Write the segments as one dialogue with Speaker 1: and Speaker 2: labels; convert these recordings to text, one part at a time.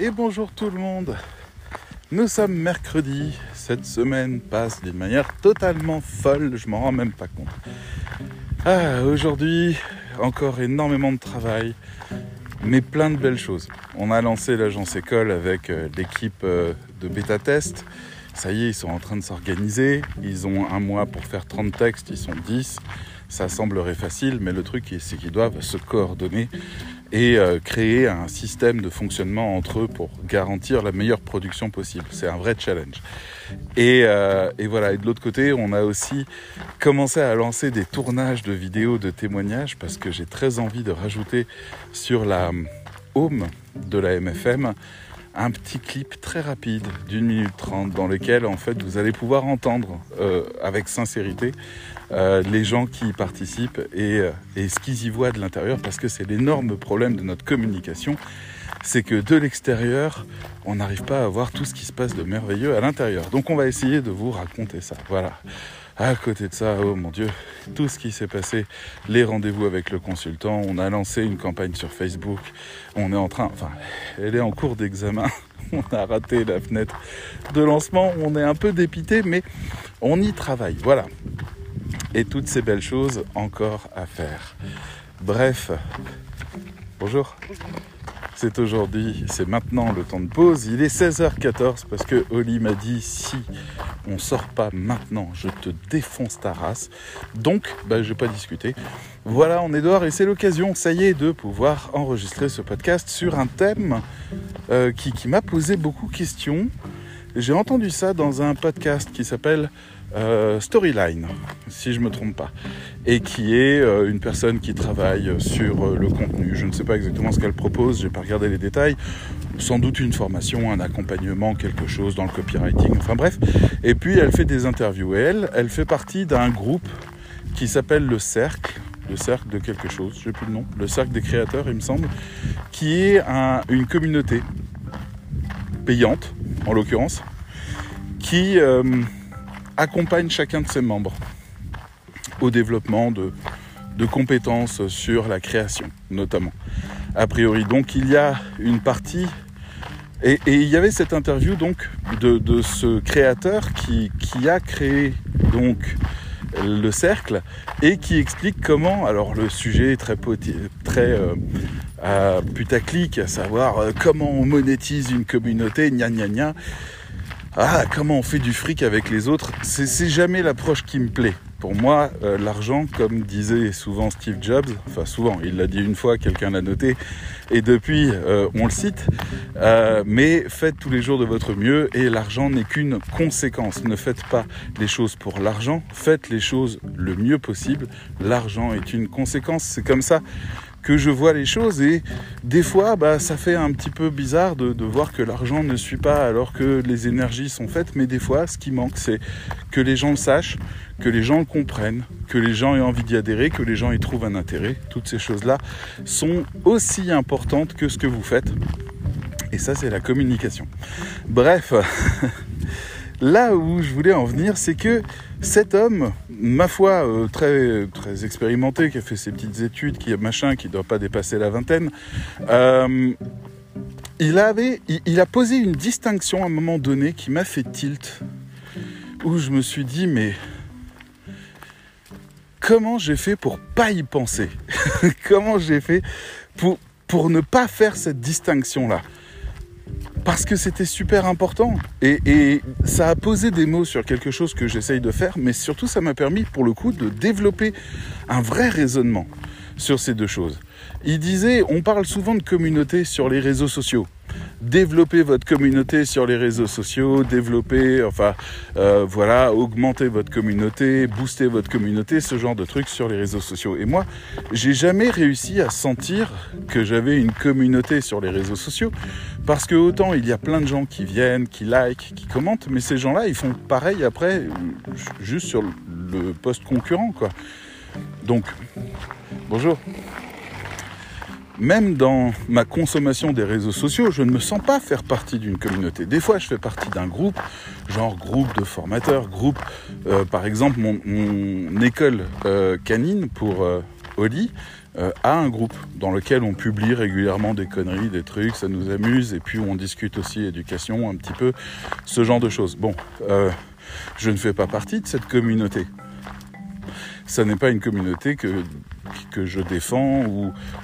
Speaker 1: et bonjour tout le monde. Nous sommes mercredi, cette semaine passe d'une manière totalement folle, je m'en rends même pas compte. Ah, aujourd'hui, encore énormément de travail, mais plein de belles choses. On a lancé l'agence école avec euh, l'équipe euh, de bêta test. Ça y est, ils sont en train de s'organiser. Ils ont un mois pour faire 30 textes, ils sont 10. Ça semblerait facile, mais le truc, c'est qu'ils doivent se coordonner et euh, créer un système de fonctionnement entre eux pour garantir la meilleure production possible. C'est un vrai challenge. Et, euh, voilà, et de l'autre côté, on a aussi commencé à lancer des tournages de vidéos de témoignages parce que j'ai très envie de rajouter sur la home de la MFM un petit clip très rapide d'une minute trente dans lequel en fait vous allez pouvoir entendre euh, avec sincérité euh, les gens qui y participent et, euh, et ce qu'ils y voient de l'intérieur parce que c'est l'énorme problème de notre communication c'est que de l'extérieur on n'arrive pas à voir tout ce qui se passe de merveilleux à l'intérieur. Donc on va essayer de vous raconter ça. Voilà à côté de ça, oh mon Dieu, tout ce qui s'est passé, les rendez-vous avec le consultant, on a lancé une campagne sur Facebook, on est en train, enfin, elle est en cours d'examen, on a raté la fenêtre de lancement, on est un peu dépité, mais on y travaille, voilà. Et toutes ces belles choses encore à faire. Bref, bonjour. C'est aujourd'hui, c'est maintenant le temps de pause. Il est 16h14 parce que Oli m'a dit si on sort pas maintenant, je te défonce ta race. Donc, bah, je vais pas discuter. Voilà, on est dehors et c'est l'occasion, ça y est, de pouvoir enregistrer ce podcast sur un thème euh, qui, qui m'a posé beaucoup de questions. J'ai entendu ça dans un podcast qui s'appelle euh, Storyline, si je me trompe pas, et qui est euh, une personne qui travaille sur euh, le contenu. Je ne sais pas exactement ce qu'elle propose, j'ai pas regardé les détails. Sans doute une formation, un accompagnement, quelque chose dans le copywriting, enfin bref. Et puis elle fait des interviews. Et elle, elle fait partie d'un groupe qui s'appelle le Cercle, le Cercle de quelque chose, je n'ai plus le nom, le Cercle des créateurs, il me semble, qui est un, une communauté payante, en l'occurrence, qui accompagne chacun de ses membres au développement de, compétences sur la création, notamment. A priori, donc il y a une partie, et, il y avait cette interview donc de, ce créateur qui, a créé donc le cercle et qui explique comment, alors le sujet est très, très euh, euh, putaclic, à savoir euh, comment on monétise une communauté, gna gna gna. Ah, comment on fait du fric avec les autres? C'est jamais l'approche qui me plaît. Pour moi, euh, l'argent, comme disait souvent Steve Jobs, enfin souvent, il l'a dit une fois, quelqu'un l'a noté, et depuis, euh, on le cite, euh, mais faites tous les jours de votre mieux, et l'argent n'est qu'une conséquence. Ne faites pas les choses pour l'argent, faites les choses le mieux possible. L'argent est une conséquence, c'est comme ça que je vois les choses et des fois bah, ça fait un petit peu bizarre de, voir que l'argent ne suit pas alors que les énergies sont faites. Mais des fois ce qui manque c'est que les gens le sachent que les gens le comprennent que les gens aient envie d'y adhérer que les gens y trouvent un intérêt. Toutes ces choses là sont aussi importantes que ce que vous faites. Et ça c'est la communication. Bref là où je voulais en venir c'est que cet homme, ma foi, euh, très, très expérimenté, qui a fait ses petites études, qui machin, qui ne doit pas dépasser la vingtaine, euh, il, a posé une distinction à un moment donné qui m'a fait tilt, où je me suis dit, mais comment j'ai fait pour pas y penser? Comment j'ai fait pour, pour ne pas faire cette distinction-là? Parce que c'était super important et, ça a posé des mots sur quelque chose que j'essaye de faire, mais surtout ça m'a permis pour le coup de développer un vrai raisonnement sur ces deux choses. Il disait, on parle souvent de communauté sur les réseaux sociaux. Développer votre communauté sur les réseaux sociaux, développer, enfin, euh, voilà, augmenter votre communauté, booster votre communauté, ce genre de trucs sur les réseaux sociaux. Et moi, j'ai jamais réussi à sentir que j'avais une communauté sur les réseaux sociaux, parce que autant il y a plein de gens qui viennent, qui like, qui commentent, mais ces gens-là, ils font pareil après, juste sur le poste concurrent, quoi. Donc, bonjour même dans ma consommation des réseaux sociaux, je ne me sens pas faire partie d'une communauté. Des fois, je fais partie d'un groupe, genre groupe de formateurs, groupe, euh, par exemple, mon, école euh, canine pour euh, Oli euh, a un groupe dans lequel on publie régulièrement des conneries, des trucs, ça nous amuse, et puis on discute aussi éducation, un petit peu, ce genre de choses. Bon, je ne fais pas partie de cette communauté. Ça n'est pas une communauté que, que je défends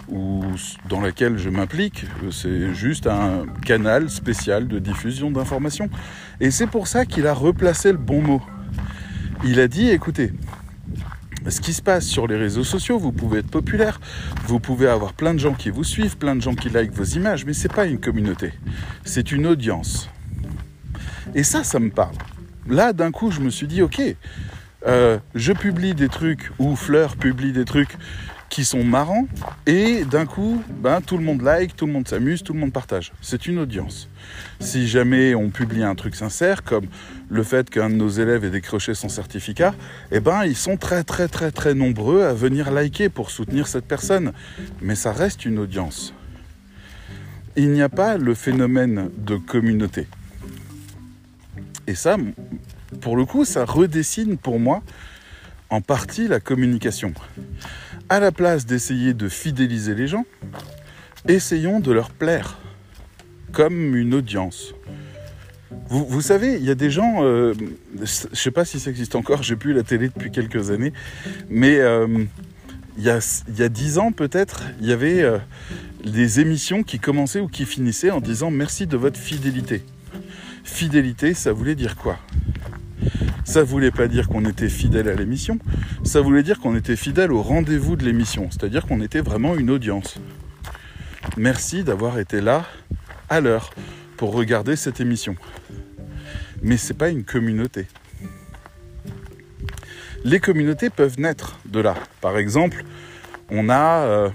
Speaker 1: ou, dans laquelle je m'implique. C'est juste un canal spécial de diffusion d'informations. Et c'est pour ça qu'il a replacé le bon mot. Il a dit, écoutez, ce qui se passe sur les réseaux sociaux, vous pouvez être populaire, vous pouvez avoir plein de gens qui vous suivent, plein de gens qui likent vos images, mais c'est pas une communauté, c'est une audience. Et ça, ça me parle. Là, d'un coup, je me suis dit, ok, euh, je publie des trucs ou Fleur publie des trucs qui sont marrants et d'un coup, ben, tout le monde like, tout le monde s'amuse, tout le monde partage. C'est une audience. Si jamais on publie un truc sincère, comme le fait qu'un de nos élèves ait décroché son certificat, eh ben, ils sont très très très très nombreux à venir liker pour soutenir cette personne. Mais ça reste une audience. Il n'y a pas le phénomène de communauté. Et ça, pour le coup, ça redessine pour moi en partie la communication. À la place d'essayer de fidéliser les gens, essayons de leur plaire, comme une audience. Vous, savez, il y a des gens, euh, je ne sais pas si ça existe encore, j'ai plus la télé depuis quelques années, mais euh, il, y a, dix ans peut-être, il y avait euh, des émissions qui commençaient ou qui finissaient en disant merci de votre fidélité. Fidélité, ça voulait dire quoi? Ça voulait pas dire qu'on était fidèle à l'émission, ça voulait dire qu'on était fidèle au rendez-vous de l'émission, c'est-à-dire qu'on était vraiment une audience. Merci d'avoir été là à l'heure pour regarder cette émission. Mais c'est pas une communauté. Les communautés peuvent naître de là. Par exemple, on a euh,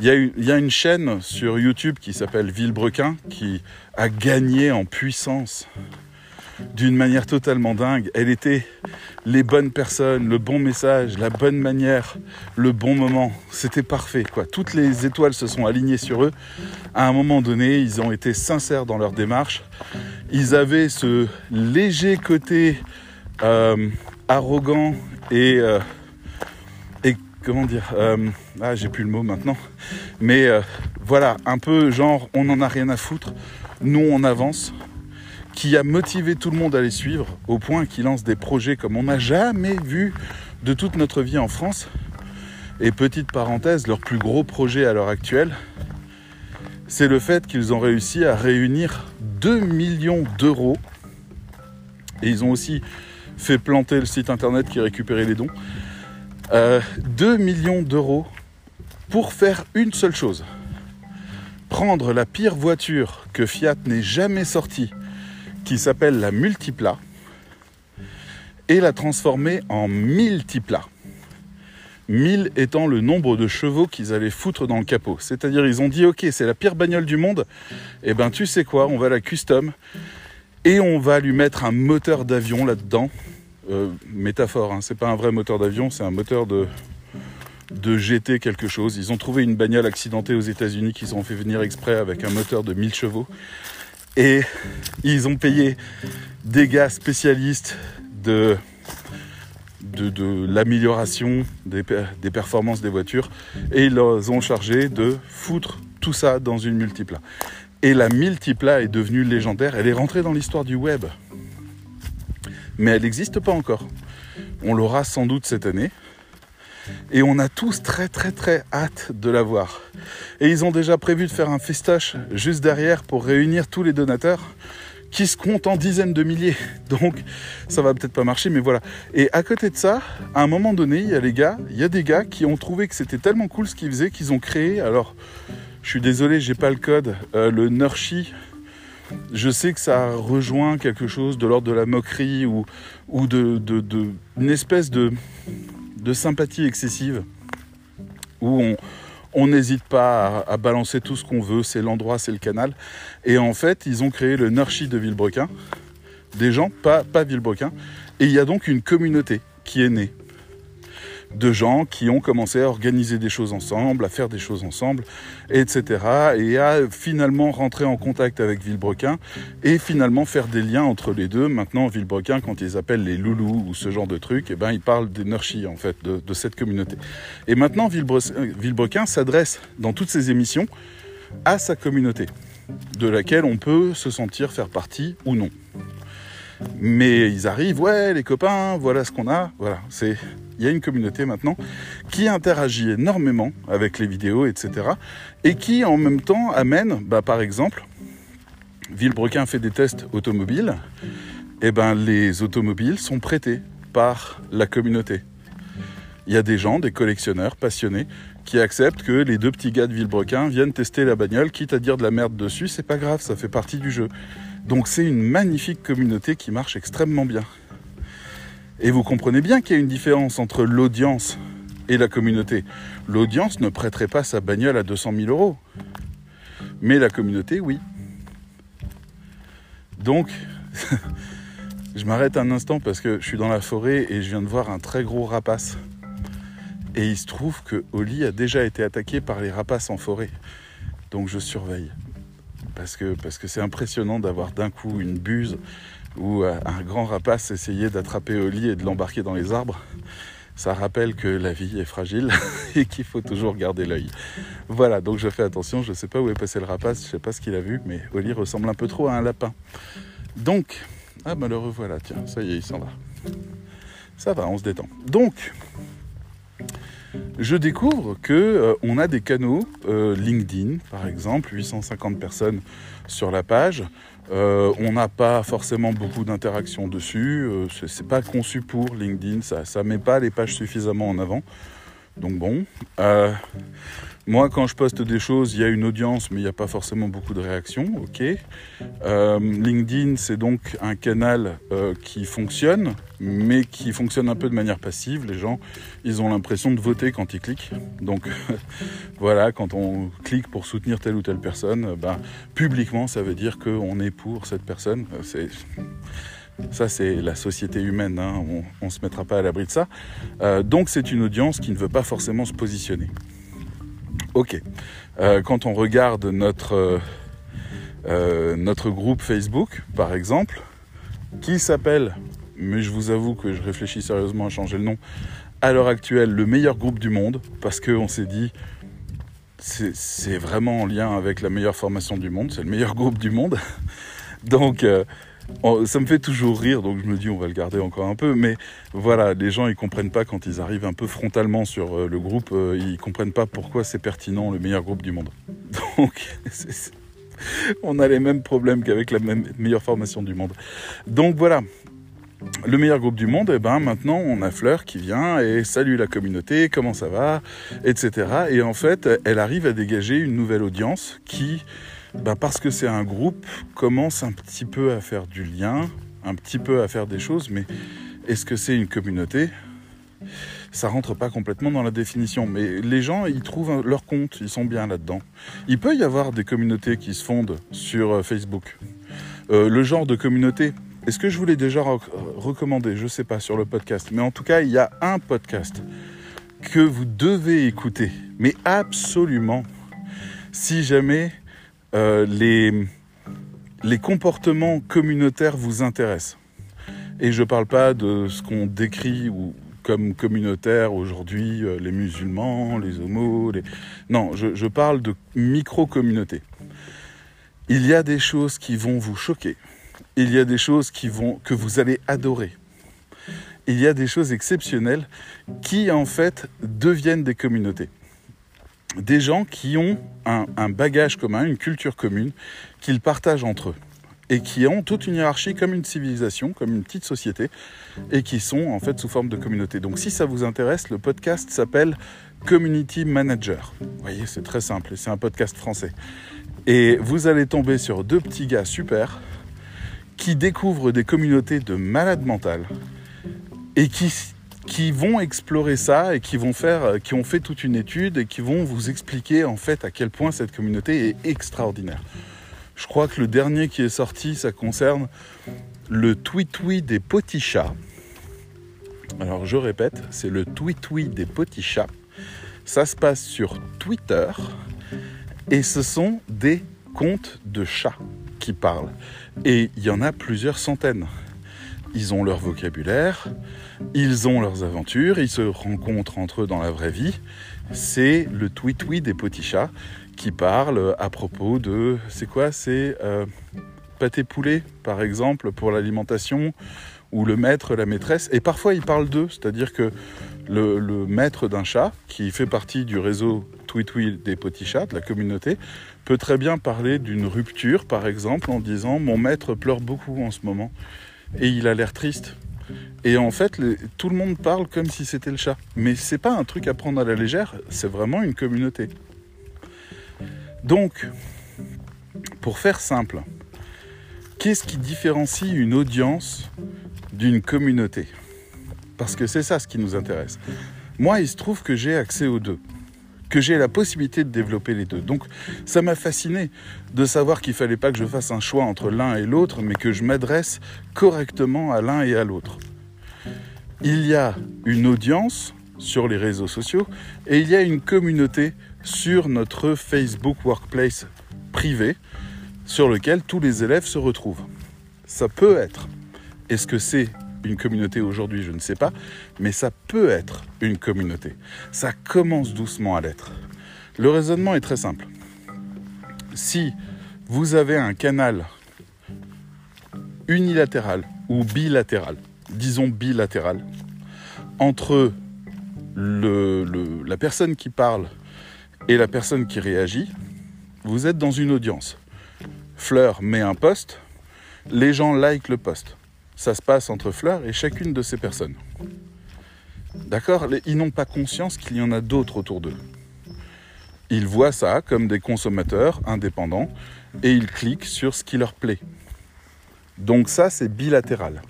Speaker 1: il y, a une chaîne sur YouTube qui s'appelle Villebrequin qui a gagné en puissance d'une manière totalement dingue. Elle était les bonnes personnes, le bon message, la bonne manière, le bon moment. C'était parfait, quoi. Toutes les étoiles se sont alignées sur eux. À un moment donné, ils ont été sincères dans leur démarche. Ils avaient ce léger côté euh, arrogant et, euh, et comment dire euh, Ah, j'ai plus le mot maintenant. Mais voilà, un peu genre, on n'en a rien à foutre. Nous, on avance qui a motivé tout le monde à les suivre au point qu'ils lancent des projets comme on n'a jamais vu de toute notre vie en France. Et petite parenthèse, leur plus gros projet à l'heure actuelle, c'est le fait qu'ils ont réussi à réunir 2 millions d'euros. Et ils ont aussi fait planter le site internet qui récupérait les dons. 2 euh, millions d'euros pour faire une seule chose. Prendre la pire voiture que Fiat n'ait jamais sortie qui s'appelle la multipla et la transformer en multipla. 1000 étant le nombre de chevaux qu'ils allaient foutre dans le capot. C'est-à-dire ils ont dit ok c'est la pire bagnole du monde, et eh ben tu sais quoi, on va la custom et on va lui mettre un moteur d'avion là-dedans. Euh, métaphore, hein, c'est pas un vrai moteur d'avion, c'est un moteur de, de GT quelque chose. Ils ont trouvé une bagnole accidentée aux États-Unis qu'ils ont fait venir exprès avec un moteur de 1000 chevaux. Et ils ont payé des gars spécialistes de, l'amélioration des, des, performances des voitures et ils leur ont chargé de foutre tout ça dans une multipla. Et la multipla est devenue légendaire, elle est rentrée dans l'histoire du web. Mais elle n'existe pas encore. On l'aura sans doute cette année. Et on a tous très très très hâte de la voir. Et ils ont déjà prévu de faire un festoche juste derrière pour réunir tous les donateurs qui se comptent en dizaines de milliers. Donc ça va peut-être pas marcher, mais voilà. Et à côté de ça, à un moment donné, il y a les gars, il y a des gars qui ont trouvé que c'était tellement cool ce qu'ils faisaient qu'ils ont créé. Alors, je suis désolé, j'ai pas le code. Euh, le Nurshi, je sais que ça rejoint quelque chose de l'ordre de la moquerie ou, ou de, une espèce de de sympathie excessive où on n'hésite pas à, balancer tout ce qu'on veut, c'est l'endroit, c'est le canal. Et en fait, ils ont créé le Nurchi de Villebrequin, des gens, pas, pas Villebrequin, et il y a donc une communauté qui est née. De gens qui ont commencé à organiser des choses ensemble, à faire des choses ensemble, etc. Et à finalement rentrer en contact avec Villebrequin et finalement faire des liens entre les deux. Maintenant, Villebrequin, quand ils appellent les loulous ou ce genre de trucs, eh ben, ils parlent Nurchi, en fait, de, de, cette communauté. Et maintenant, Villebrequin s'adresse dans toutes ses émissions à sa communauté, de laquelle on peut se sentir faire partie ou non. Mais ils arrivent, ouais, les copains, voilà ce qu'on a. Voilà, c'est, il y a une communauté maintenant qui interagit énormément avec les vidéos, etc. Et qui en même temps amène, bah, par exemple, Villebrequin fait des tests automobiles. Et ben, les automobiles sont prêtés par la communauté. Il y a des gens, des collectionneurs passionnés, qui acceptent que les deux petits gars de Villebrequin viennent tester la bagnole, quitte à dire de la merde dessus, c'est pas grave, ça fait partie du jeu. Donc c'est une magnifique communauté qui marche extrêmement bien. Et vous comprenez bien qu'il y a une différence entre l'audience et la communauté. L'audience ne prêterait pas sa bagnole à 200 000 euros. Mais la communauté, oui. Donc, je m'arrête un instant parce que je suis dans la forêt et je viens de voir un très gros rapace. Et il se trouve que Oli a déjà été attaqué par les rapaces en forêt. Donc je surveille parce que parce que c'est impressionnant d'avoir d'un coup une buse ou euh, un grand rapace essayer d'attraper lit et de l'embarquer dans les arbres. Ça rappelle que la vie est fragile et qu'il faut toujours garder l'œil. Voilà, donc je fais attention, je ne sais pas où est passé le rapace, je ne sais pas ce qu'il a vu, mais Oli ressemble un peu trop à un lapin. Donc, ah ben le revoilà, tiens, ça y est, il s'en va. Ça va, on se détend. Donc, je découvre que euh, on a des canaux euh, LinkedIn, par exemple, 850 personnes sur la page. Euh, on n'a pas forcément beaucoup d'interactions dessus. c'est pas conçu pour LinkedIn, ça, ça met pas les pages suffisamment en avant. Donc bon. Moi, quand je poste des choses, il y a une audience, mais il n'y a pas forcément beaucoup de réactions. Ok. Euh, LinkedIn, c'est donc un canal euh, qui fonctionne, mais qui fonctionne un peu de manière passive. Les gens, ils ont l'impression de voter quand ils cliquent. Donc voilà, quand on clique pour soutenir telle ou telle personne, ben, publiquement, ça veut dire qu'on est pour cette personne. C'est ça, c'est la société humaine, hein. on ne se mettra pas à l'abri de ça. Euh, donc, c'est une audience qui ne veut pas forcément se positionner. Ok. Euh, quand on regarde notre, euh, notre groupe Facebook, par exemple, qui s'appelle, mais je vous avoue que je réfléchis sérieusement à changer le nom, à l'heure actuelle, le meilleur groupe du monde, parce qu'on s'est dit, c'est vraiment en lien avec la meilleure formation du monde, c'est le meilleur groupe du monde. Donc, ça me fait toujours rire, donc je me dis on va le garder encore un peu. Mais voilà, les gens ils comprennent pas quand ils arrivent un peu frontalement sur euh, le groupe, euh, ils comprennent pas pourquoi c'est pertinent, le meilleur groupe du monde. Donc on a les mêmes problèmes qu'avec la même, meilleure formation du monde. Donc voilà. Le meilleur groupe du monde, et eh ben maintenant on a Fleur qui vient et salue la communauté, comment ça va, etc. Et en fait, elle arrive à dégager une nouvelle audience qui bah, parce que c'est un groupe, commence un petit peu à faire du lien, un petit peu à faire des choses, mais est-ce que c'est une communauté? Ça rentre pas complètement dans la définition, mais les gens, ils trouvent leur compte, ils sont bien là-dedans. Il peut y avoir des communautés qui se fondent sur euh, Facebook. Euh, le genre de communauté, est-ce que je vous l'ai déjà recommandé? Je sais pas sur le podcast, mais en tout cas, il y a un podcast que vous devez écouter, mais absolument, si jamais euh, les, les comportements communautaires vous intéressent. Et je ne parle pas de ce qu'on décrit ou, comme communautaire aujourd'hui, euh, les musulmans, les homos. Les... Non, je, je parle de micro-communautés. Il y a des choses qui vont vous choquer. Il y a des choses qui vont, que vous allez adorer. Il y a des choses exceptionnelles qui, en fait, deviennent des communautés des gens qui ont un, bagage commun, une culture commune, qu'ils partagent entre eux et qui ont toute une hiérarchie comme une civilisation, comme une petite société, et qui sont en fait sous forme de communauté. Donc si ça vous intéresse, le podcast s'appelle Community Manager. Vous voyez, c'est très simple, c'est un podcast français. Et vous allez tomber sur deux petits gars super qui découvrent des communautés de malades mentales et qui qui vont explorer ça et qui vont faire, euh, qui ont fait toute une étude et qui vont vous expliquer en fait à quel point cette communauté est extraordinaire. Je crois que le dernier qui est sorti, ça concerne le tweet-tweet des petits chats. Alors je répète, c'est le tweet-tweet des petits chats. Ça se passe sur Twitter et ce sont des comptes de chats qui parlent. Et il y en a plusieurs centaines. Ils ont leur vocabulaire, ils ont leurs aventures, ils se rencontrent entre eux dans la vraie vie. C'est le tweet-tweet des petits chats qui parle à propos de... C'est quoi C'est euh, pâté poulet, par exemple, pour l'alimentation, ou le maître, la maîtresse. Et parfois, ils parlent d'eux, c'est-à-dire que le, maître d'un chat, qui fait partie du réseau tweet-tweet des petits chats, de la communauté, peut très bien parler d'une rupture, par exemple, en disant « Mon maître pleure beaucoup en ce moment, et il a l'air triste ». Et en fait, tout le monde parle comme si c'était le chat. Mais c'est pas un truc à prendre à la légère, c'est vraiment une communauté. Donc, pour faire simple, qu'est-ce qui différencie une audience d'une communauté? Parce que c'est ça ce qui nous intéresse. Moi, il se trouve que j'ai accès aux deux, que j'ai la possibilité de développer les deux. Donc, ça m'a fasciné de savoir qu'il ne fallait pas que je fasse un choix entre l'un et l'autre, mais que je m'adresse correctement à l'un et à l'autre. Il y a une audience sur les réseaux sociaux et il y a une communauté sur notre Facebook Workplace privé sur lequel tous les élèves se retrouvent. Ça peut être. Est-ce que c'est une communauté aujourd'hui Je ne sais pas. Mais ça peut être une communauté. Ça commence doucement à l'être. Le raisonnement est très simple. Si vous avez un canal unilatéral ou bilatéral, disons bilatéral, entre la personne qui parle et la personne qui réagit, vous êtes dans une audience. Fleur met un post, les gens like le post. Ça se passe entre Fleur et chacune de ces personnes. D'accord Ils n'ont pas conscience qu'il y en a d'autres autour d'eux. Ils voient ça comme des consommateurs indépendants et ils cliquent sur ce qui leur plaît. Donc ça, c'est bilatéral.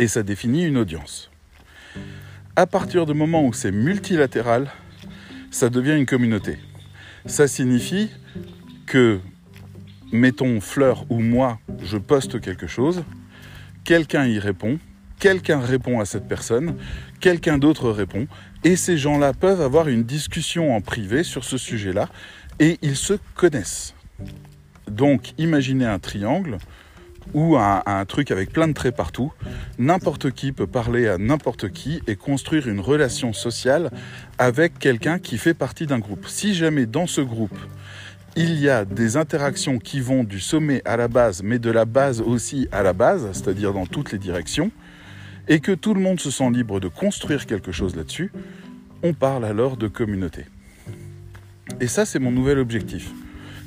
Speaker 1: Et ça définit une audience. À partir du moment où c'est multilatéral, ça devient une communauté. Ça signifie que, mettons Fleur ou moi, je poste quelque chose, quelqu'un y répond, quelqu'un répond à cette personne, quelqu'un d'autre répond, et ces gens-là peuvent avoir une discussion en privé sur ce sujet-là, et ils se connaissent. Donc imaginez un triangle ou un, truc avec plein de traits partout. N'importe qui peut parler à n'importe qui et construire une relation sociale avec quelqu'un qui fait partie d'un groupe. Si jamais dans ce groupe, il y a des interactions qui vont du sommet à la base, mais de la base aussi à la base, c'est-à-dire dans toutes les directions, et que tout le monde se sent libre de construire quelque chose là-dessus, on parle alors de communauté. Et ça, c'est mon nouvel objectif.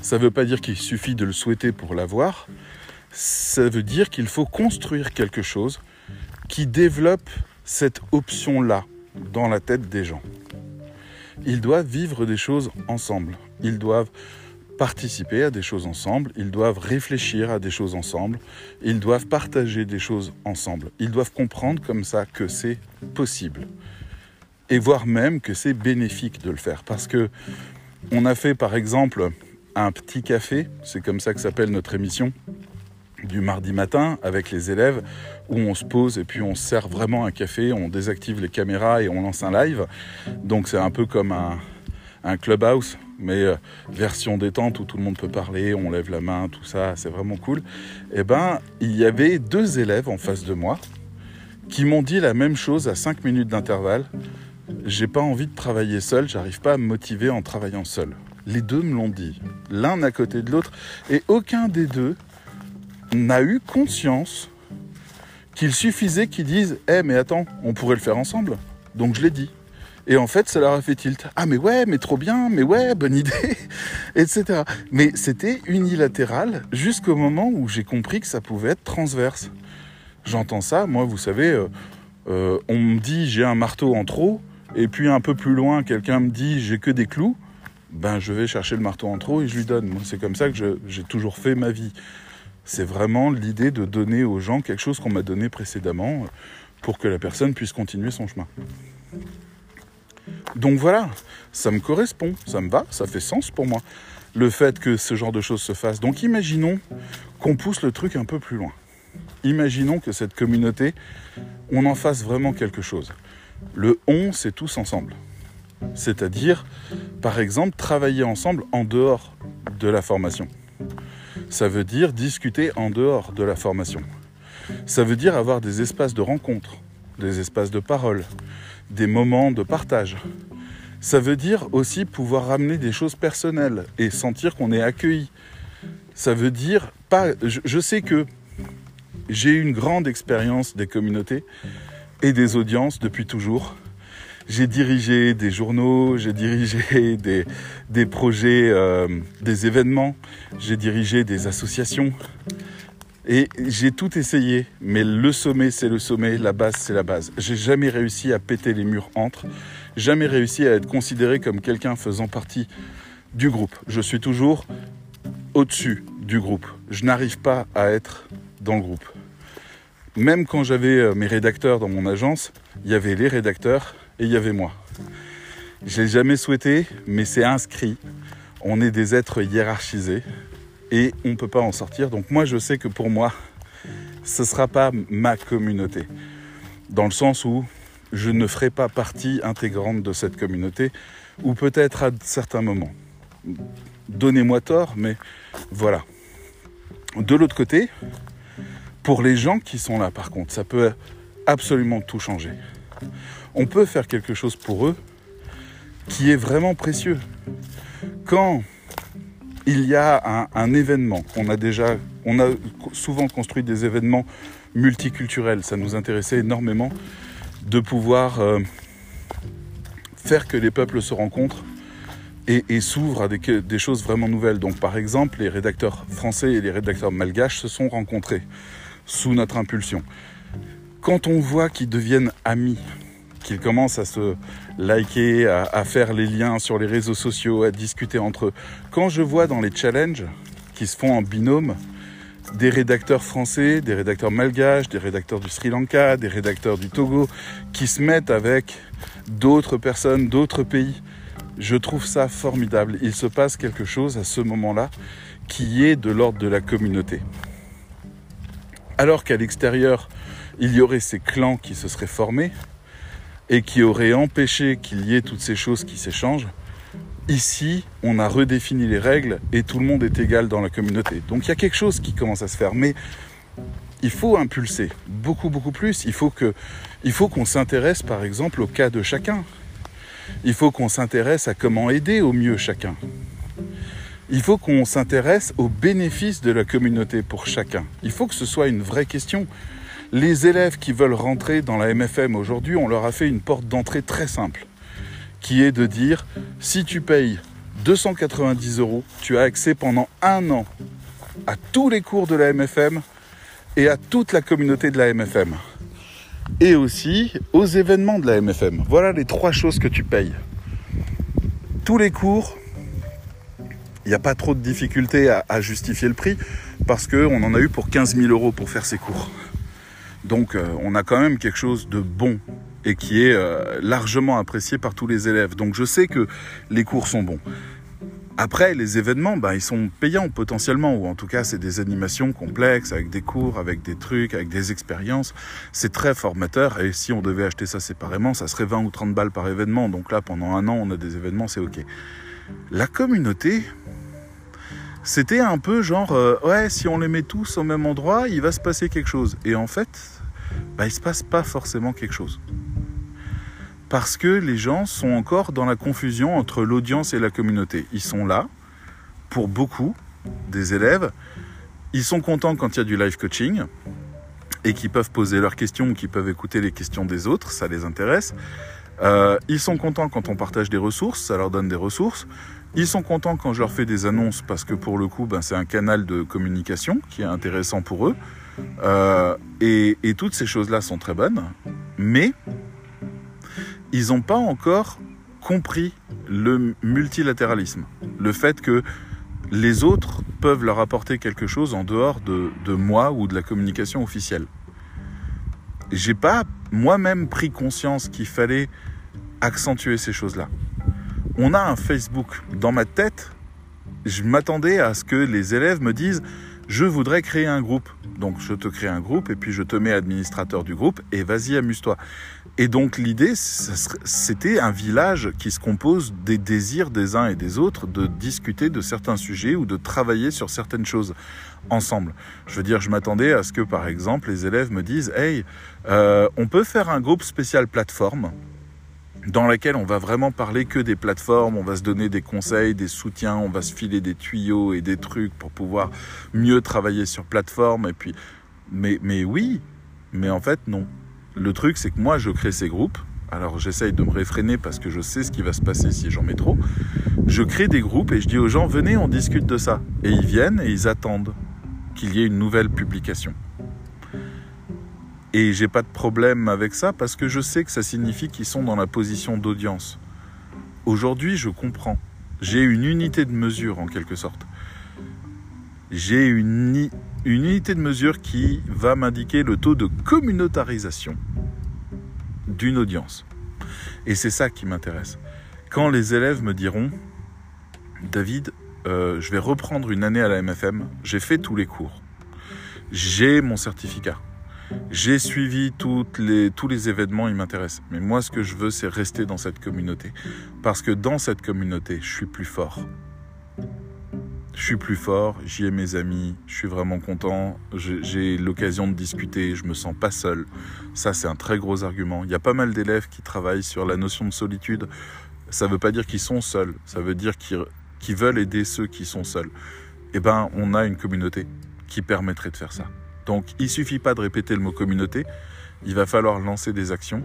Speaker 1: Ça ne veut pas dire qu'il suffit de le souhaiter pour l'avoir, ça veut dire qu'il faut construire quelque chose qui développe cette option-là dans la tête des gens. Ils doivent vivre des choses ensemble. Ils doivent participer à des choses ensemble. Ils doivent réfléchir à des choses ensemble. Ils doivent partager des choses ensemble. Ils doivent comprendre comme ça que c'est possible. Et voir même que c'est bénéfique de le faire. Parce que on a fait par exemple un petit café, c'est comme ça que s'appelle notre émission, du mardi matin avec les élèves où on se pose et puis on sert vraiment un café, on désactive les caméras et on lance un live. Donc c'est un peu comme un, clubhouse, mais euh, version détente où tout le monde peut parler, on lève la main, tout ça, c'est vraiment cool. Eh ben, il y avait deux élèves en face de moi qui m'ont dit la même chose à 5 minutes d'intervalle. J'ai pas envie de travailler seul, j'arrive pas à me motiver en travaillant seul. Les deux me l'ont dit, l'un à côté de l'autre, et aucun des deux n'a eu conscience qu'il suffisait qu'ils disent Eh, mais attends, on pourrait le faire ensemble. Donc je l'ai dit. Et en fait, ça leur a fait tilt. Ah, mais ouais, mais trop bien, mais ouais, bonne idée, etc. Mais c'était unilatéral jusqu'au moment où j'ai compris que ça pouvait être transverse. J'entends ça, moi, vous savez, euh, euh, on me dit j'ai un marteau en trop, et puis un peu plus loin, quelqu'un me dit j'ai que des clous. Ben, je vais chercher le marteau en trop et je lui donne. C'est comme ça que j'ai toujours fait ma vie. C'est vraiment l'idée de donner aux gens quelque chose qu'on m'a donné précédemment pour que la personne puisse continuer son chemin. Donc voilà, ça me correspond, ça me va, ça fait sens pour moi, le fait que ce genre de choses se fasse. Donc imaginons qu'on pousse le truc un peu plus loin. imaginons que cette communauté, on en fasse vraiment quelque chose. Le on, c'est tous ensemble. C'est-à-dire, par exemple, travailler ensemble en dehors de la formation. Ça veut dire discuter en dehors de la formation. Ça veut dire avoir des espaces de rencontre, des espaces de parole, des moments de partage. Ça veut dire aussi pouvoir ramener des choses personnelles et sentir qu'on est accueilli. Ça veut dire pas. Je, sais que j'ai une grande expérience des communautés et des audiences depuis toujours. J'ai dirigé des journaux, j'ai dirigé des, projets, euh, des événements, j'ai dirigé des associations. Et j'ai tout essayé, mais le sommet c'est le sommet, la base c'est la base. J'ai jamais réussi à péter les murs entre, jamais réussi à être considéré comme quelqu'un faisant partie du groupe. Je suis toujours au-dessus du groupe. Je n'arrive pas à être dans le groupe. Même quand j'avais euh, mes rédacteurs dans mon agence, il y avait les rédacteurs et il y avait moi. Je l'ai jamais souhaité, mais c'est inscrit. On est des êtres hiérarchisés et on ne peut pas en sortir. Donc moi, je sais que pour moi, ce ne sera pas ma communauté. Dans le sens où je ne ferai pas partie intégrante de cette communauté, ou peut-être à certains moments. Donnez-moi tort, mais voilà. De l'autre côté, pour les gens qui sont là, par contre, ça peut absolument tout changer. On peut faire quelque chose pour eux qui est vraiment précieux. Quand il y a un, événement a déjà, on a souvent construit des événements multiculturels, ça nous intéressait énormément de pouvoir euh, faire que les peuples se rencontrent et, s'ouvrent à des, choses vraiment nouvelles. Donc par exemple, les rédacteurs français et les rédacteurs malgaches se sont rencontrés sous notre impulsion. Quand on voit qu'ils deviennent amis, qu'ils commencent à se liker, à, faire les liens sur les réseaux sociaux, à discuter entre eux. Quand je vois dans les challenges qui se font en binôme, des rédacteurs français, des rédacteurs malgaches, des rédacteurs du Sri Lanka, des rédacteurs du Togo, qui se mettent avec d'autres personnes, d'autres pays. Je trouve ça formidable. Il se passe quelque chose à ce moment-là qui est de l'ordre de la communauté. Alors qu'à l'extérieur, il y aurait ces clans qui se seraient formés, et qui aurait empêché qu'il y ait toutes ces choses qui s'échangent, ici, on a redéfini les règles et tout le monde est égal dans la communauté. Donc il y a quelque chose qui commence à se faire, mais il faut impulser beaucoup, beaucoup plus. Il faut qu'on s'intéresse, par exemple, au cas de chacun. Il faut qu'on s'intéresse à comment aider au mieux chacun. Il faut qu'on s'intéresse aux bénéfices de la communauté pour chacun. Il faut que ce soit une vraie question. Les élèves qui veulent rentrer dans la MFM aujourd'hui, on leur a fait une porte d'entrée très simple, qui est de dire, si tu payes 290 euros, tu as accès pendant un an à tous les cours de la MFM et à toute la communauté de la MFM. Et aussi aux événements de la MFM. Voilà les trois choses que tu payes. Tous les cours, il n'y a pas trop de difficultés à, justifier le prix parce qu'on en a eu pour 15 000 euros pour faire ces cours. Donc euh, on a quand même quelque chose de bon et qui est euh, largement apprécié par tous les élèves. Donc je sais que les cours sont bons. Après, les événements, ben, ils sont payants potentiellement, ou en tout cas, c'est des animations complexes, avec des cours, avec des trucs, avec des expériences. C'est très formateur, et si on devait acheter ça séparément, ça serait 20 ou 30 balles par événement. Donc là, pendant un an, on a des événements, c'est OK. La communauté, c'était un peu genre, euh, ouais, si on les met tous au même endroit, il va se passer quelque chose. Et en fait, bah, il ne se passe pas forcément quelque chose. Parce que les gens sont encore dans la confusion entre l'audience et la communauté. Ils sont là, pour beaucoup des élèves, ils sont contents quand il y a du live coaching et qu'ils peuvent poser leurs questions ou qu'ils peuvent écouter les questions des autres, ça les intéresse. Euh, ils sont contents quand on partage des ressources, ça leur donne des ressources. Ils sont contents quand je leur fais des annonces parce que pour le coup, ben, c'est un canal de communication qui est intéressant pour eux. Euh, et, toutes ces choses-là sont très bonnes, mais ils n'ont pas encore compris le multilatéralisme, le fait que les autres peuvent leur apporter quelque chose en dehors de, de moi ou de la communication officielle. J'ai pas moi-même pris conscience qu'il fallait accentuer ces choses-là on a un Facebook. Dans ma tête, je m'attendais à ce que les élèves me disent je voudrais créer un groupe. Donc je te crée un groupe et puis je te mets administrateur du groupe et vas-y amuse-toi. Et donc l'idée, c'était un village qui se compose des désirs des uns et des autres de discuter de certains sujets ou de travailler sur certaines choses ensemble. Je veux dire, je m'attendais à ce que par exemple les élèves me disent, hey, euh, on peut faire un groupe spécial plateforme dans laquelle on va vraiment parler que des plateformes, on va se donner des conseils, des soutiens, on va se filer des tuyaux et des trucs pour pouvoir mieux travailler sur plateforme. Et puis, mais, mais oui, mais en fait non. Le truc c'est que moi je crée ces groupes. Alors j'essaye de me réfréner parce que je sais ce qui va se passer si j'en mets trop. Je crée des groupes et je dis aux gens venez on discute de ça. Et ils viennent et ils attendent qu'il y ait une nouvelle publication. Et j'ai pas de problème avec ça parce que je sais que ça signifie qu'ils sont dans la position d'audience. Aujourd'hui, je comprends. J'ai une unité de mesure en quelque sorte. J'ai une, unité de mesure qui va m'indiquer le taux de communautarisation d'une audience. Et c'est ça qui m'intéresse. Quand les élèves me diront, David, euh, je vais reprendre une année à la MFM, j'ai fait tous les cours, j'ai mon certificat, j'ai suivi les, tous les événements, ils m'intéressent. Mais moi, ce que je veux, c'est rester dans cette communauté. Parce que dans cette communauté, je suis plus fort. Je suis plus fort, j'y ai mes amis, je suis vraiment content, j'ai l'occasion de discuter, je me sens pas seul. Ça, c'est un très gros argument. Il y a pas mal d'élèves qui travaillent sur la notion de solitude. Ça ne veut pas dire qu'ils sont seuls, ça veut dire qu'ils veulent aider ceux qui sont seuls. Eh ben, on a une communauté qui permettrait de faire ça. Donc il suffit pas de répéter le mot communauté, il va falloir lancer des actions,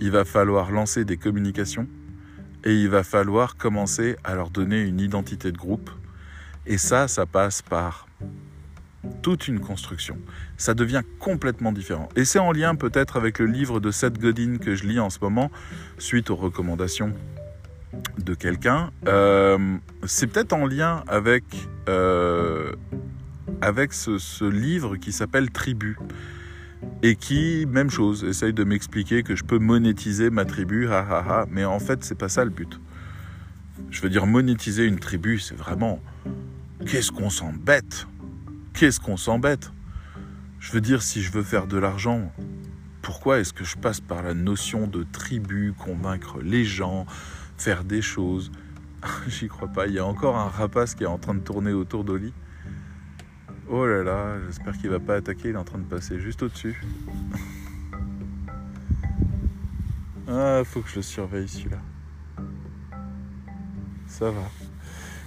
Speaker 1: il va falloir lancer des communications et il va falloir commencer à leur donner une identité de groupe. Et ça, ça passe par toute une construction. Ça devient complètement différent. Et c'est en lien peut-être avec le livre de Seth Godin que je lis en ce moment, suite aux recommandations de quelqu'un. Euh, c'est peut-être en lien avec euh, avec ce, livre qui s'appelle Tribu et qui, même chose, essaye de m'expliquer que je peux monétiser ma tribu, ha ha ha, mais en fait, c'est pas ça le but. Je veux dire, monétiser une tribu, c'est vraiment. Qu'est-ce qu'on s'embête? Qu'est-ce qu'on s'embête? Je veux dire, si je veux faire de l'argent, pourquoi est-ce que je passe par la notion de tribu, convaincre les gens, faire des choses? J'y crois pas. Il y a encore un rapace qui est en train de tourner autour d'Oli. Oh là là, j'espère qu'il va pas attaquer, il est en train de passer juste au-dessus. ah, faut que je le surveille celui-là. Ça va.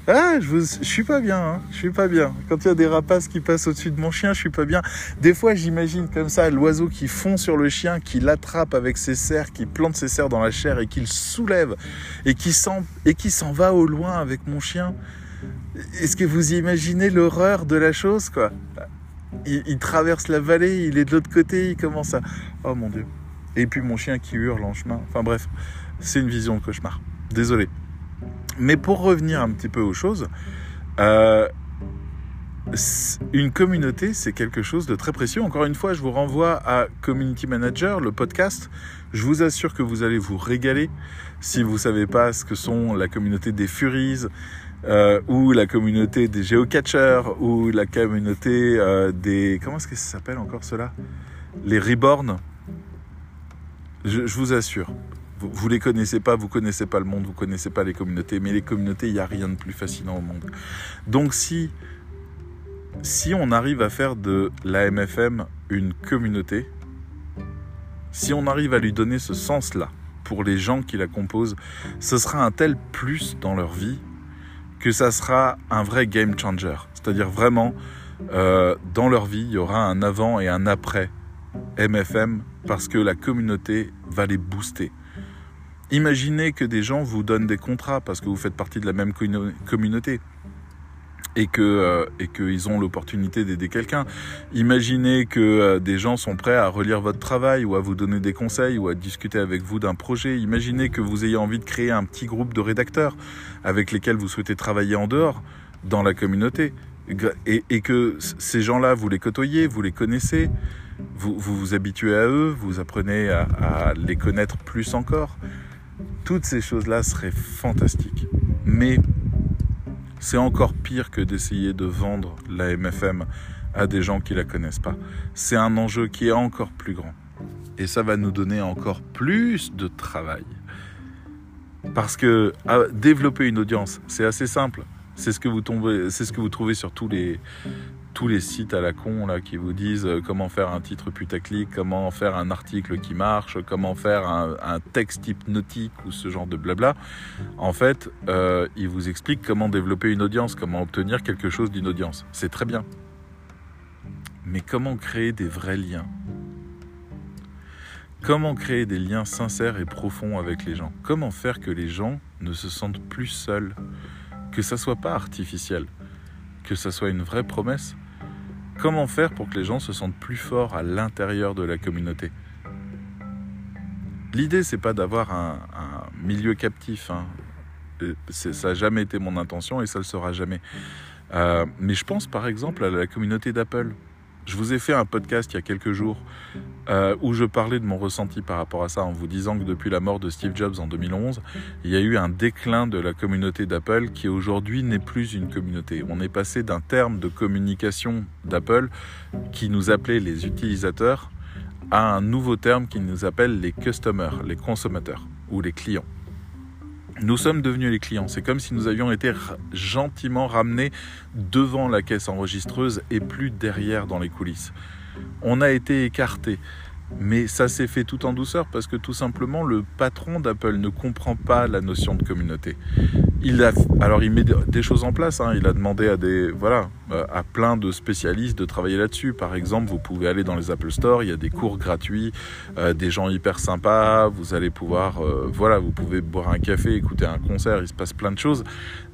Speaker 1: Ah, je, je suis pas bien, hein. je suis pas bien. Quand il y a des rapaces qui passent au-dessus de mon chien, je suis pas bien. Des fois, j'imagine comme ça l'oiseau qui fond sur le chien, qui l'attrape avec ses serres, qui plante ses serres dans la chair et qui le soulève et qui s'en va au loin avec mon chien. Est-ce que vous imaginez l'horreur de la chose, quoi? Il, traverse la vallée, il est de l'autre côté, il commence à... Oh mon dieu. Et puis mon chien qui hurle en chemin. Enfin bref, c'est une vision de cauchemar. Désolé. Mais pour revenir un petit peu aux choses, euh, une communauté, c'est quelque chose de très précieux. Encore une fois, je vous renvoie à Community Manager, le podcast. Je vous assure que vous allez vous régaler si vous savez pas ce que sont la communauté des Furies, euh, ou la communauté des géocatchers, ou la communauté euh, des... Comment est-ce que ça s'appelle encore cela? Les Reborn. Je, vous assure, vous, vous les connaissez pas, vous connaissez pas le monde, vous connaissez pas les communautés, mais les communautés, il n'y a rien de plus fascinant au monde. Donc si, si on arrive à faire de la MFM une communauté, si on arrive à lui donner ce sens-là pour les gens qui la composent, ce sera un tel plus dans leur vie que ça sera un vrai game changer. C'est-à-dire vraiment, euh, dans leur vie, il y aura un avant et un après MFM parce que la communauté va les booster. Imaginez que des gens vous donnent des contrats parce que vous faites partie de la même communauté et que euh, et qu'ils ont l'opportunité d'aider quelqu'un. Imaginez que euh, des gens sont prêts à relire votre travail ou à vous donner des conseils ou à discuter avec vous d'un projet. Imaginez que vous ayez envie de créer un petit groupe de rédacteurs avec lesquels vous souhaitez travailler en dehors dans la communauté et, que ces gens-là vous les côtoyez, vous les connaissez, vous vous, vous habituez à eux, vous apprenez à, à les connaître plus encore. Toutes ces choses-là seraient fantastiques. Mais c'est encore pire que d'essayer de vendre la MFM à des gens qui la connaissent pas. C'est un enjeu qui est encore plus grand. Et ça va nous donner encore plus de travail. Parce que développer une audience, c'est assez simple. C'est ce que vous tombez, c'est ce que vous trouvez sur tous les tous les sites à la con qui vous disent euh, comment faire un titre putaclic, comment faire un article qui marche, comment faire un, texte hypnotique ou ce genre de blabla. En fait, euh, ils vous expliquent comment développer une audience, comment obtenir quelque chose d'une audience. C'est très bien. Mais comment créer des vrais liens? Comment créer des liens sincères et profonds avec les gens? Comment faire que les gens ne se sentent plus seuls? Que ça soit pas artificiel, que ça soit une vraie promesse? Comment faire pour que les gens se sentent plus forts à l'intérieur de la communauté? L'idée, c'est pas d'avoir un, milieu captif. Hein. Ça n'a jamais été mon intention et ça ne le sera jamais. Euh, mais je pense par exemple à la communauté d'Apple. Je vous ai fait un podcast il y a quelques jours euh, où je parlais de mon ressenti par rapport à ça en vous disant que depuis la mort de Steve Jobs en 2011, il y a eu un déclin de la communauté d'Apple qui aujourd'hui n'est plus une communauté. On est passé d'un terme de communication d'Apple qui nous appelait les utilisateurs à un nouveau terme qui nous appelle les customers, les consommateurs ou les clients. Nous sommes devenus les clients. C'est comme si nous avions été gentiment ramenés devant la caisse enregistreuse et plus derrière dans les coulisses. On a été écartés. Mais ça s'est fait tout en douceur parce que tout simplement le patron d'Apple ne comprend pas la notion de communauté. Il a, alors il met des choses en place. Hein. Il a demandé à des, voilà, euh, à plein de spécialistes de travailler là-dessus. Par exemple, vous pouvez aller dans les Apple Store, il y a des cours gratuits, euh, des gens hyper sympas. Vous allez pouvoir, euh, voilà, vous pouvez boire un café, écouter un concert. Il se passe plein de choses.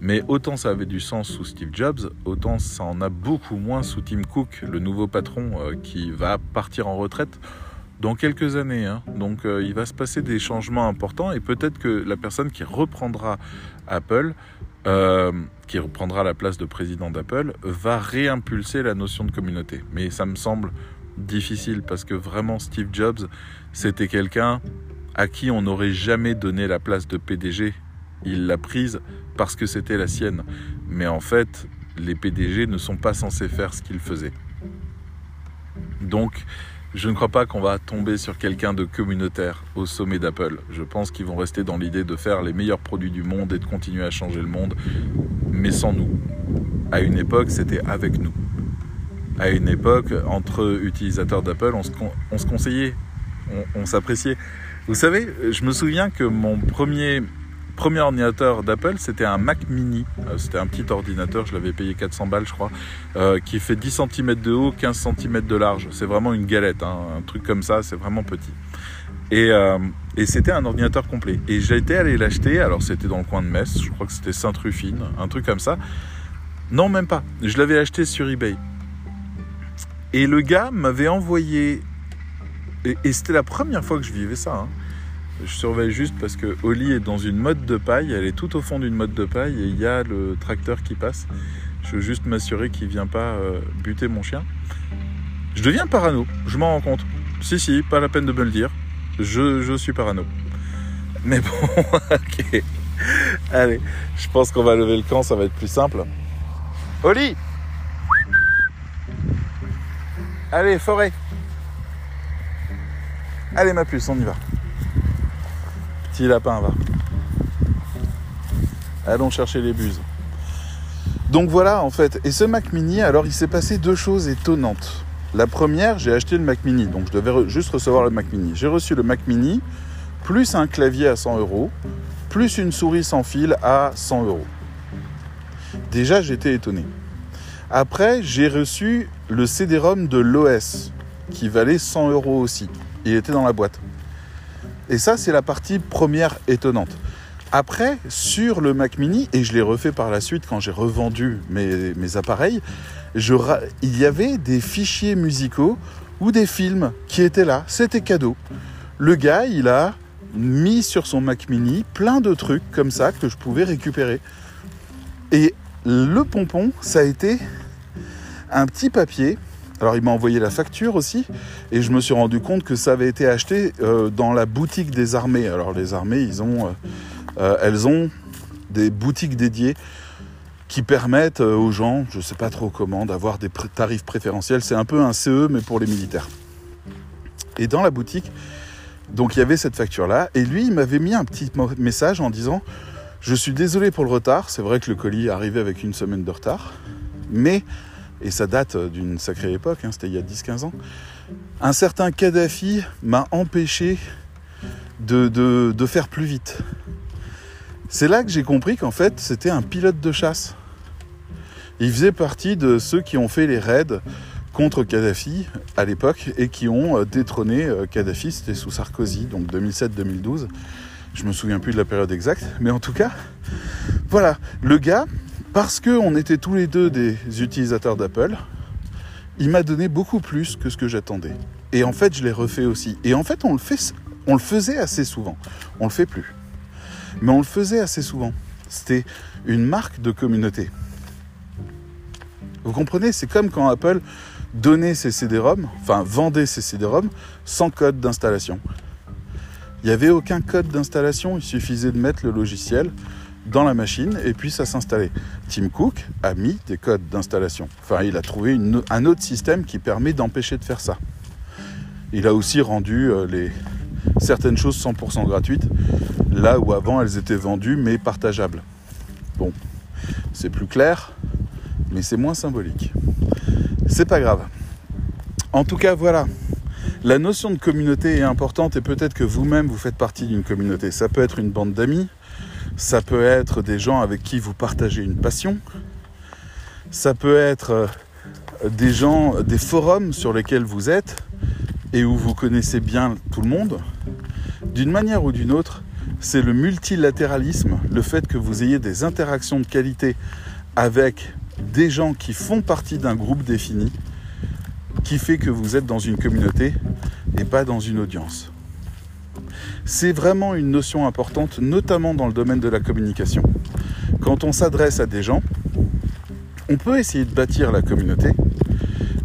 Speaker 1: Mais autant ça avait du sens sous Steve Jobs, autant ça en a beaucoup moins sous Tim Cook, le nouveau patron qui va partir en retraite dans quelques années. Hein. Donc euh, il va se passer des changements importants et peut-être que la personne qui reprendra Apple, euh, qui reprendra la place de président d'Apple, va réimpulser la notion de communauté. Mais ça me semble difficile parce que vraiment Steve Jobs, c'était quelqu'un à qui on n'aurait jamais donné la place de PDG. Il l'a prise parce que c'était la sienne. Mais en fait, les PDG ne sont pas censés faire ce qu'il faisait. Donc, je ne crois pas qu'on va tomber sur quelqu'un de communautaire au sommet d'Apple. Je pense qu'ils vont rester dans l'idée de faire les meilleurs produits du monde et de continuer à changer le monde, mais sans nous. À une époque, c'était avec nous. À une époque, entre utilisateurs d'Apple, on se, conseillait, on s'appréciait. Vous savez, je me souviens que mon premier premier ordinateur d'Apple, c'était un Mac Mini. Euh, c'était un petit ordinateur, je l'avais payé 400 balles, je crois, euh, qui fait 10 cm de haut, 15 cm de large. C'est vraiment une galette, hein, un truc comme ça, c'est vraiment petit. Et, euh, c'était un ordinateur complet. Et été allé l'acheter, alors c'était dans le coin de Metz, je crois que c'était Sainte-Rufine, un truc comme ça. Non, même pas. Je l'avais acheté sur eBay. Et le gars m'avait envoyé. Et, et c'était la première fois que je vivais ça. Hein je surveille juste parce que Oli est dans une mode de paille, elle est tout au fond d'une mode de paille et il y a le tracteur qui passe. Je veux juste m'assurer qu'il vient pas euh, buter mon chien. Je deviens parano, je m'en rends compte. Si, si, pas la peine de me le dire. Je, je suis parano. Mais bon, ok. Allez, je pense qu'on va lever le camp, ça va être plus simple. Oli Allez, forêt Allez ma puce, on y va. Petit lapin, va. Allons chercher les buses. Donc voilà, en fait. Et ce Mac Mini, alors il s'est passé deux choses étonnantes. La première, j'ai acheté le Mac Mini, donc je devais juste recevoir le Mac Mini. J'ai reçu le Mac Mini, plus un clavier à 100 euros, plus une souris sans fil à 100 euros. Déjà, j'étais étonné. Après, j'ai reçu le CD-ROM de l'OS, qui valait 100 euros aussi. Il était dans la boîte. Et ça, c'est la partie première étonnante. Après, sur le Mac Mini, et je l'ai refait par la suite quand j'ai revendu mes, appareils, il y avait des fichiers musicaux ou des films qui étaient là. C'était cadeau. Le gars, il a mis sur son Mac Mini plein de trucs comme ça que je pouvais récupérer. Et le pompon, ça a été un petit papier alors il m'a envoyé la facture aussi et je me suis rendu compte que ça avait été acheté euh, dans la boutique des armées. Alors les armées, ils ont, euh, euh, elles ont des boutiques dédiées qui permettent aux gens, je ne sais pas trop comment, d'avoir des tarifs préférentiels. C'est un peu un CE, mais pour les militaires. Et dans la boutique, donc il y avait cette facture-là, et lui, il m'avait mis un petit message en disant Je suis désolé pour le retard, c'est vrai que le colis arrivait avec une semaine de retard, mais, et ça date d'une sacrée époque, hein, c'était il y a 10-15 ans, un certain Kadhafi m'a empêché de, de faire plus vite. C'est là que j'ai compris qu'en fait, c'était un pilote de chasse. Il faisait partie de ceux qui ont fait les raids contre Kadhafi à l'époque et qui ont euh, détrôné euh, Kadhafi, c'était sous Sarkozy, donc 2007-2012. Je me souviens plus de la période exacte, mais en tout cas, voilà, le gars, parce qu'on était tous les deux des utilisateurs d'Apple, il m'a donné beaucoup plus que ce que j'attendais. Et en fait, je l'ai refait aussi. Et en fait, on le, faisait assez souvent. On le fait plus. Mais on le faisait assez souvent. C'était une marque de communauté. Vous comprenez C'est comme quand Apple donnait ses CD-ROM, enfin vendait ses CD-ROM sans code d'installation. Il n'y avait aucun code d'installation, il suffisait de mettre le logiciel dans la machine et puis ça s'installait. Tim Cook a mis des codes d'installation. Enfin, il a trouvé un autre système qui permet d'empêcher de faire ça. Il a aussi rendu euh, certaines choses 100% gratuites, là où avant elles étaient vendues mais partageables. Bon, c'est plus clair, mais c'est moins symbolique. C'est pas grave. En tout cas, voilà. La notion de communauté est importante et peut-être que vous-même vous faites partie d'une communauté. Ça peut être une bande d'amis, ça peut être des gens avec qui vous partagez une passion, ça peut être euh, des gens, des forums sur lesquels vous êtes et où vous connaissez bien tout le monde. D'une manière ou d'une autre, c'est le multilatéralisme, le fait que vous ayez des interactions de qualité avec des gens qui font partie d'un groupe défini, qui fait que vous êtes dans une communauté et pas dans une audience. C'est vraiment une notion importante, notamment dans le domaine de la communication. Quand on s'adresse à des gens, on peut essayer de bâtir la communauté,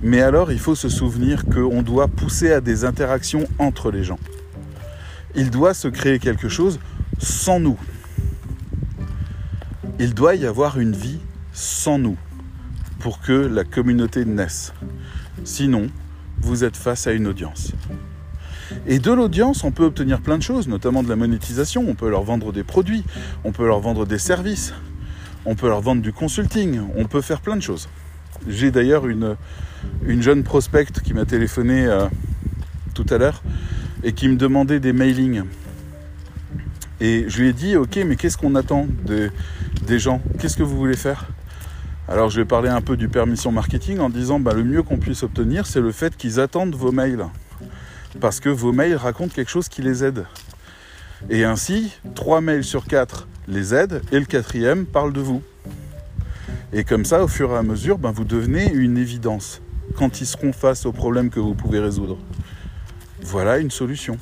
Speaker 1: mais alors il faut se souvenir qu'on doit pousser à des interactions entre les gens il doit se créer quelque chose sans nous. Il doit y avoir une vie sans nous pour que la communauté naisse. Sinon, vous êtes face à une audience. Et de l'audience, on peut obtenir plein de choses, notamment de la monétisation. On peut leur vendre des produits, on peut leur vendre des services, on peut leur vendre du consulting, on peut faire plein de choses. J'ai d'ailleurs une, une jeune prospecte qui m'a téléphoné euh, tout à l'heure et qui me demandait des mailings. Et je lui ai dit, ok, mais qu'est-ce qu'on attend des gens? Qu'est-ce que vous voulez faire? Alors je vais parler un peu du permission marketing en disant, bah, le mieux qu'on puisse obtenir, c'est le fait qu'ils attendent vos mails. Parce que vos mails racontent quelque chose qui les aide. Et ainsi, trois mails sur quatre les aident et le quatrième parle de vous. Et comme ça, au fur et à mesure, ben, vous devenez une évidence quand ils seront face aux problèmes que vous pouvez résoudre. Voilà une solution.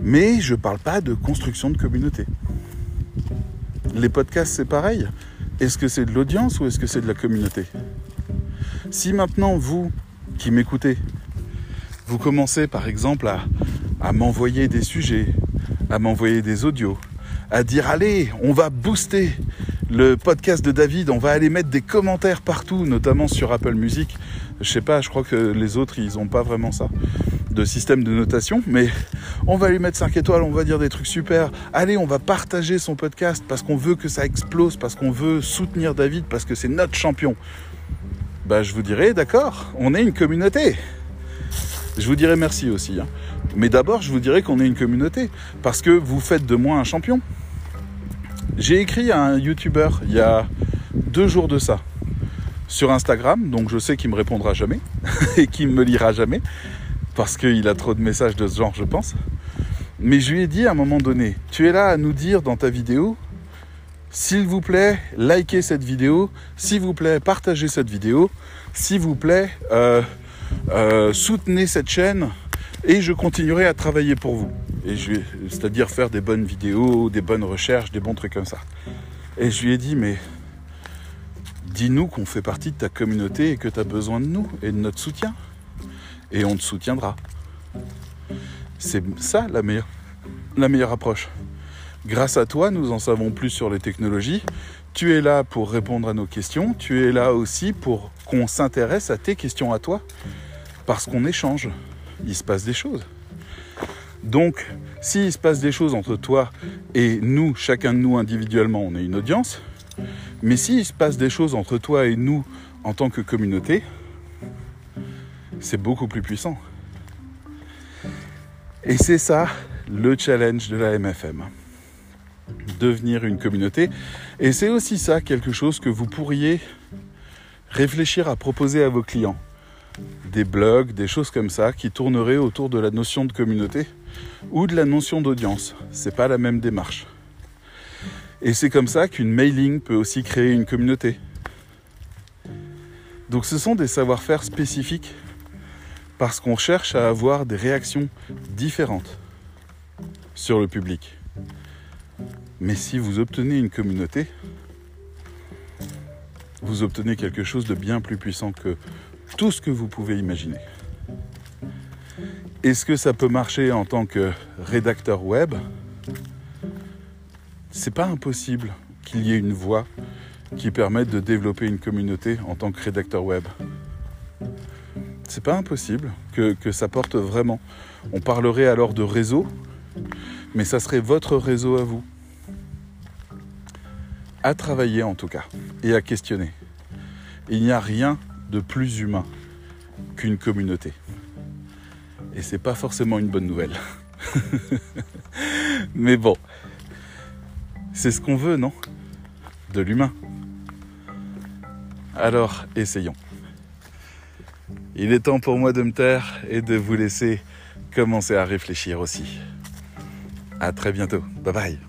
Speaker 1: Mais je ne parle pas de construction de communauté. Les podcasts, c'est pareil. Est-ce que c'est de l'audience ou est-ce que c'est de la communauté? Si maintenant, vous qui m'écoutez, vous commencez par exemple à, m'envoyer des sujets, à m'envoyer des audios, à dire allez, on va booster le podcast de David, on va aller mettre des commentaires partout, notamment sur Apple Music. Je sais pas, je crois que les autres, ils n'ont pas vraiment ça de système de notation, mais on va lui mettre 5 étoiles, on va dire des trucs super. Allez, on va partager son podcast parce qu'on veut que ça explose, parce qu'on veut soutenir David, parce que c'est notre champion. Bah, je vous dirais, d'accord, on est une communauté. Je vous dirais merci aussi. Hein. Mais d'abord, je vous dirais qu'on est une communauté, parce que vous faites de moi un champion. J'ai écrit à un YouTuber il y a deux jours de ça sur Instagram, donc je sais qu'il me répondra jamais et qu'il me lira jamais parce qu'il a trop de messages de ce genre, je pense. Mais je lui ai dit à un moment donné, tu es là à nous dire dans ta vidéo, s'il vous plaît, likez cette vidéo, s'il vous plaît, partagez cette vidéo, s'il vous plaît, euh, euh, soutenez cette chaîne et je continuerai à travailler pour vous. C'est-à-dire faire des bonnes vidéos, des bonnes recherches, des bons trucs comme ça. Et je lui ai dit, mais dis-nous qu'on fait partie de ta communauté et que tu as besoin de nous et de notre soutien. Et on te soutiendra. C'est ça la meilleure approche. Grâce à toi, nous en savons plus sur les technologies. Tu es là pour répondre à nos questions, tu es là aussi pour qu'on s'intéresse à tes questions à toi, parce qu'on échange, il se passe des choses. Donc, s'il se passe des choses entre toi et nous, chacun de nous individuellement, on est une audience, mais s'il se passe des choses entre toi et nous en tant que communauté, c'est beaucoup plus puissant. Et c'est ça le challenge de la MFM. Devenir une communauté. Et c'est aussi ça quelque chose que vous pourriez réfléchir à proposer à vos clients. Des blogs, des choses comme ça qui tourneraient autour de la notion de communauté ou de la notion d'audience. C'est pas la même démarche. Et c'est comme ça qu'une mailing peut aussi créer une communauté. Donc ce sont des savoir-faire spécifiques parce qu'on cherche à avoir des réactions différentes sur le public. Mais si vous obtenez une communauté, vous obtenez quelque chose de bien plus puissant que tout ce que vous pouvez imaginer. Est-ce que ça peut marcher en tant que rédacteur web? C'est pas impossible qu'il y ait une voie qui permette de développer une communauté en tant que rédacteur web c'est pas impossible que, ça porte vraiment. On parlerait alors de réseau, mais ça serait votre réseau à vous. À travailler en tout cas, et à questionner. Il n'y a rien de plus humain qu'une communauté. Et c'est pas forcément une bonne nouvelle. mais bon, c'est ce qu'on veut, non? De l'humain. Alors, essayons. Il est temps pour moi de me taire et de vous laisser commencer à réfléchir aussi. À très bientôt. Bye bye.